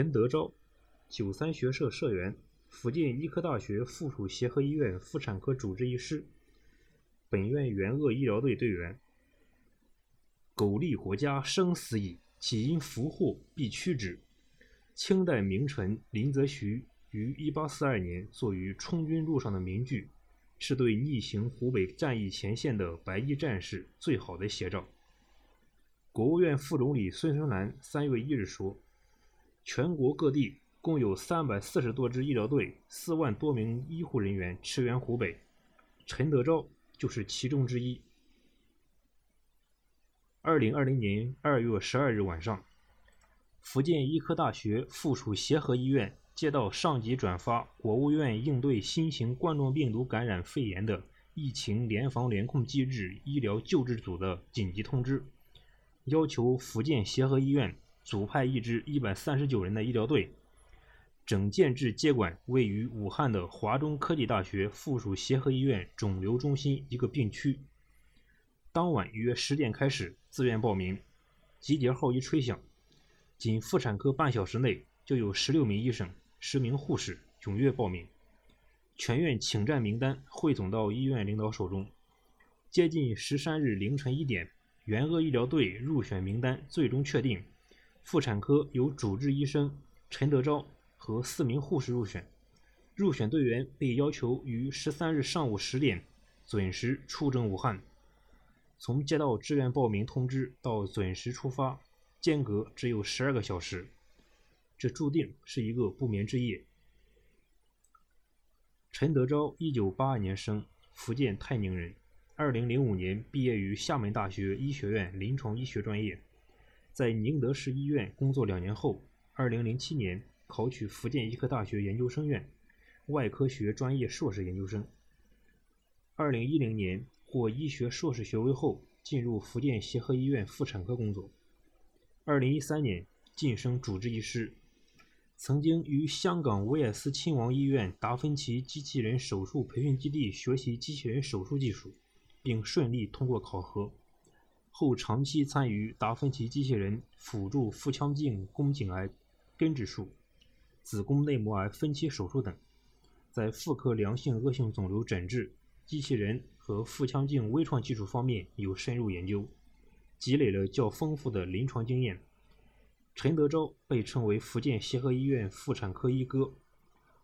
陈德昭，九三学社社员，福建医科大学附属协和医院妇产科主治医师，本院援鄂医疗队队员。苟利国家生死以，岂因福祸必趋之。清代名臣林则徐于一八四二年作于充军路上的名句，是对逆行湖北战役前线的白衣战士最好的写照。国务院副总理孙春兰三月一日说：“全国各地共有三百四十多支医疗队，四万多名医护人员驰援湖北，陈德昭就是其中之一。”二零二零年二月十二日晚上，福建医科大学附属协和医院接到上级转发国务院应对新型冠状病毒感染肺炎的疫情联防联控机制医疗救治组的紧急通知，要求福建协和医院组派一支一百三十九人的医疗队，整建制接管位于武汉的华中科技大学附属协和医院肿瘤中心一个病区。当晚约十点开始自愿报名，集结号一吹响，仅妇产科半小时内就有十六名医生、十名护士踊跃报名，全院请战名单汇总到医院领导手中。接近十三日凌晨一点，援鄂医疗队入选名单最终确定，妇产科由主治医生陈德昭和四名护士入选。入选队员被要求于十三日上午十点准时出征武汉。从接到志愿报名通知到准时出发，间隔只有十二个小时，这注定是一个不眠之夜。陈德昭，一九八二年生，福建泰宁人，二零零五年毕业于厦门大学医学院临床医学专业，在宁德市医院工作两年后，二零零七年考取福建医科大学研究生院外科学专业硕士研究生，二零一零年。获医学硕士学位后，进入福建协和医院妇产科工作。二零一三年晋升主治医师，曾经于香港威尔斯亲王医院达芬奇机器人手术培训基地学习机器人手术技术，并顺利通过考核。后长期参与达芬奇机器人辅助腹腔镜宫颈癌根治术、子宫内膜癌分期手术等，在妇科良性恶性肿瘤诊治。机器人和腹腔镜微创技术方面有深入研究，积累了较丰富的临床经验。陈德昭被称为福建协和医院妇产科一哥，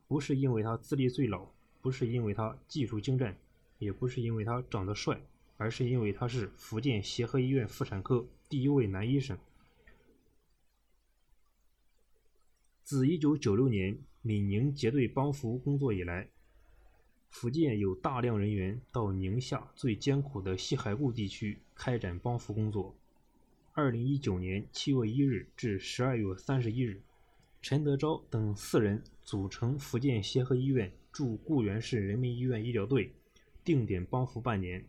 不是因为他资历最老，不是因为他技术精湛，也不是因为他长得帅，而是因为他是福建协和医院妇产科第一位男医生。自1996年闽宁结对帮扶工作以来，福建有大量人员到宁夏最艰苦的西海固地区开展帮扶工作。二零一九年七月一日至十二月三十一日，陈德昭等四人组成福建协和医院驻固原市人民医院医疗队，定点帮扶半年。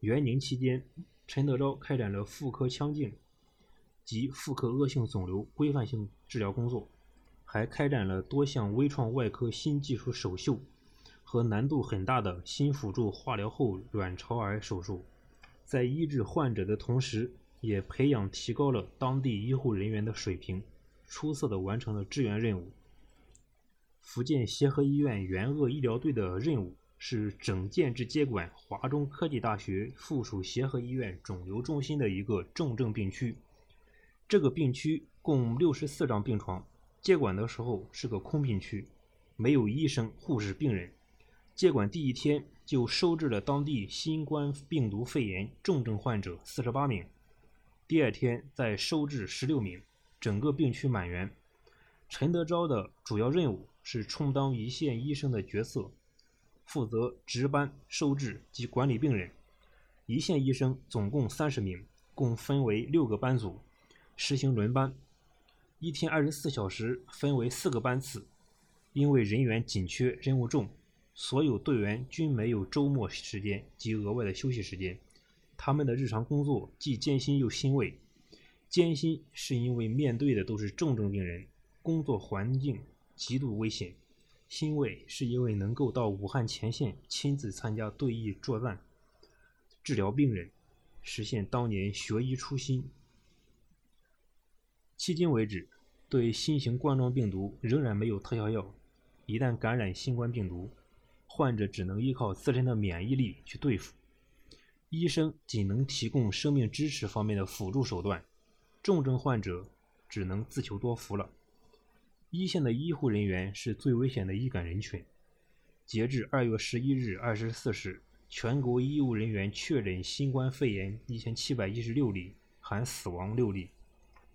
元宁期间，陈德昭开展了妇科腔镜及妇科恶性肿瘤规范性治疗工作，还开展了多项微创外科新技术首秀。和难度很大的新辅助化疗后卵巢癌手术，在医治患者的同时，也培养提高了当地医护人员的水平，出色的完成了支援任务。福建协和医院援鄂医疗队的任务是整建制接管华中科技大学附属协和医院肿瘤中心的一个重症病区。这个病区共六十四张病床，接管的时候是个空病区，没有医生、护士、病人。接管第一天就收治了当地新冠病毒肺炎重症患者四十八名，第二天再收治十六名，整个病区满员。陈德昭的主要任务是充当一线医生的角色，负责值班、收治及管理病人。一线医生总共三十名，共分为六个班组，实行轮班，一天二十四小时分为四个班次。因为人员紧缺，任务重。所有队员均没有周末时间及额外的休息时间，他们的日常工作既艰辛又欣慰。艰辛是因为面对的都是重症病人，工作环境极度危险；欣慰是因为能够到武汉前线亲自参加对疫作战，治疗病人，实现当年学医初心。迄今为止，对新型冠状病毒仍然没有特效药。一旦感染新冠病毒，患者只能依靠自身的免疫力去对付，医生仅能提供生命支持方面的辅助手段，重症患者只能自求多福了。一线的医护人员是最危险的易感人群。截至二月十一日二十四时，全国医务人员确诊新冠肺炎一千七百一十六例，含死亡六例，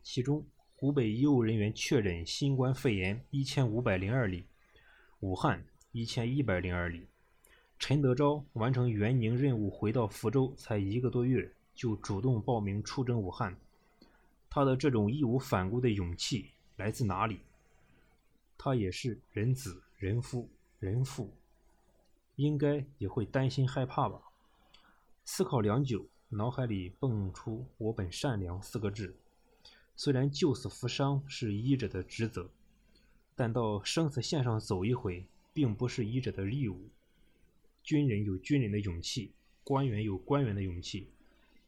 其中湖北医务人员确诊新冠肺炎一千五百零二例。武汉一千一百零二例，陈德昭完成援宁任务回到福州才一个多月，就主动报名出征武汉。他的这种义无反顾的勇气来自哪里？他也是人子、人夫、人父，应该也会担心害怕吧？思考良久，脑海里蹦出“我本善良”四个字。虽然救死扶伤是医者的职责。但到生死线上走一回，并不是医者的义务。军人有军人的勇气，官员有官员的勇气，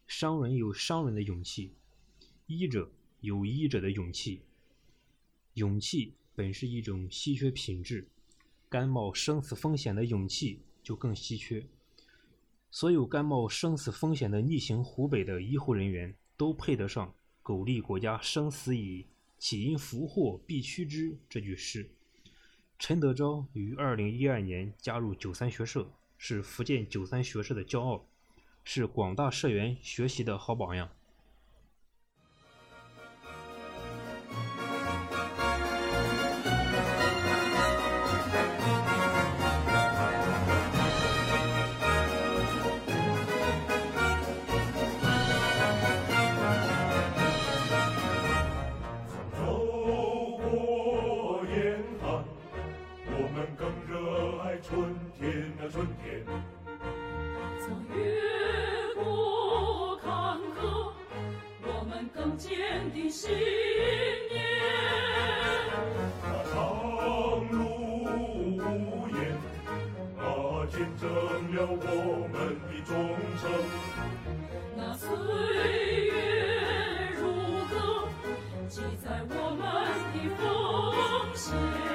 商人有商人的勇气，医者有医者的勇气。勇气本是一种稀缺品质，甘冒生死风险的勇气就更稀缺。所有甘冒生死风险的逆行湖北的医护人员，都配得上“苟利国家生死以”。岂因福祸必趋之这句诗。陈德昭于二零一二年加入九三学社，是福建九三学社的骄傲，是广大社员学习的好榜样。春天曾越过坎坷我们更坚定信念。那长路无言啊见证了我们的忠诚那岁月如歌记载我们的奉献